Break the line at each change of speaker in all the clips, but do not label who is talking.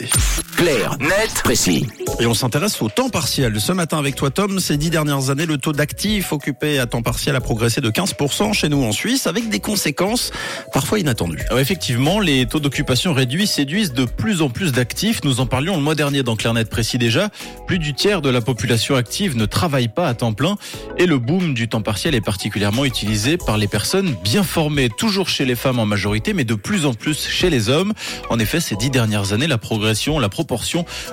d'activité.
Clair, net, précis.
Et on s'intéresse au temps partiel. Ce matin avec toi Tom, ces dix dernières années, le taux d'actifs occupés à temps partiel a progressé de 15% chez nous en Suisse, avec des conséquences parfois inattendues.
Alors effectivement, les taux d'occupation réduits séduisent de plus en plus d'actifs. Nous en parlions le mois dernier dans Clarnet précis déjà. Plus du tiers de la population active ne travaille pas à temps plein et le boom du temps partiel est particulièrement utilisé par les personnes bien formées, toujours chez les femmes en majorité, mais de plus en plus chez les hommes. En effet, ces dix dernières années, la progression, la proportion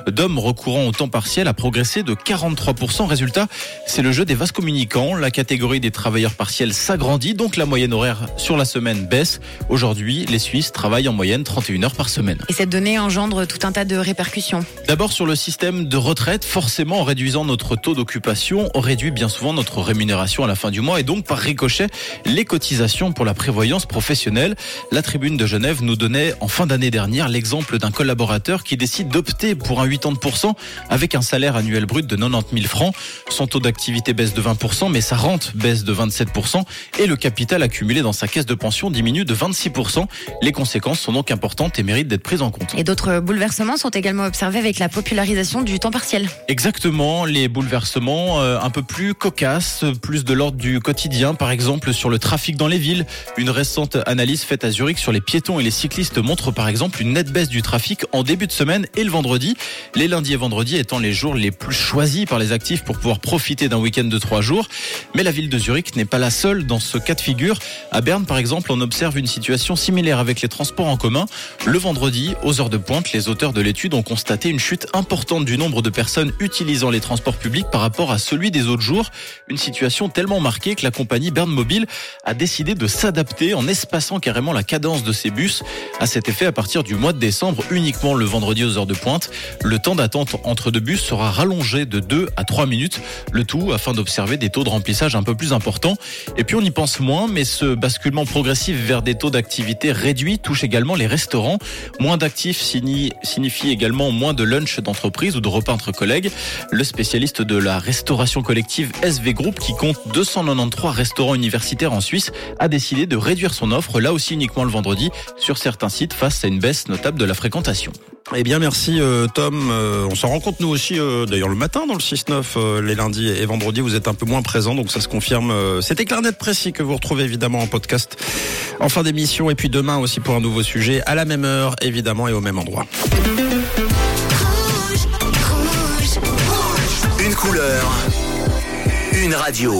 d'hommes recourant au temps partiel a progressé de 43%. Résultat, c'est le jeu des vases communicants. La catégorie des travailleurs partiels s'agrandit, donc la moyenne horaire sur la semaine baisse. Aujourd'hui, les Suisses travaillent en moyenne 31 heures par semaine.
Et cette donnée engendre tout un tas de répercussions.
D'abord sur le système de retraite, forcément en réduisant notre taux d'occupation, on réduit bien souvent notre rémunération à la fin du mois et donc par ricochet les cotisations pour la prévoyance professionnelle. La tribune de Genève nous donnait en fin d'année dernière l'exemple d'un collaborateur qui décide pour un 80% avec un salaire annuel brut de 90 000 francs. Son taux d'activité baisse de 20%, mais sa rente baisse de 27% et le capital accumulé dans sa caisse de pension diminue de 26%. Les conséquences sont donc importantes et méritent d'être prises en compte.
Et d'autres bouleversements sont également observés avec la popularisation du temps partiel.
Exactement, les bouleversements euh, un peu plus cocasses, plus de l'ordre du quotidien, par exemple sur le trafic dans les villes. Une récente analyse faite à Zurich sur les piétons et les cyclistes montre par exemple une nette baisse du trafic en début de semaine et le vendredi. Les lundis et vendredis étant les jours les plus choisis par les actifs pour pouvoir profiter d'un week-end de trois jours. Mais la ville de Zurich n'est pas la seule dans ce cas de figure. À Berne, par exemple, on observe une situation similaire avec les transports en commun. Le vendredi, aux heures de pointe, les auteurs de l'étude ont constaté une chute importante du nombre de personnes utilisant les transports publics par rapport à celui des autres jours. Une situation tellement marquée que la compagnie Berne Mobile a décidé de s'adapter en espaçant carrément la cadence de ses bus. À cet effet, à partir du mois de décembre, uniquement le vendredi aux heures de pointe, le temps d'attente entre deux bus sera rallongé de 2 à 3 minutes, le tout afin d'observer des taux de remplissage un peu plus importants. Et puis on y pense moins, mais ce basculement progressif vers des taux d'activité réduits touche également les restaurants. Moins d'actifs signifie également moins de lunch d'entreprise ou de repas entre collègues. Le spécialiste de la restauration collective SV Group, qui compte 293 restaurants universitaires en Suisse, a décidé de réduire son offre, là aussi uniquement le vendredi, sur certains sites face à une baisse notable de la fréquentation.
Eh bien, merci euh, Tom. Euh, on s'en rend compte nous aussi, euh, d'ailleurs le matin dans le 6-9, les lundis et vendredis, vous êtes un peu moins présents, donc ça se confirme. C'était Clarnet Précis que vous retrouvez évidemment en podcast en fin d'émission, et puis demain aussi pour un nouveau sujet, à la même heure évidemment et au même endroit.
Une couleur, une radio.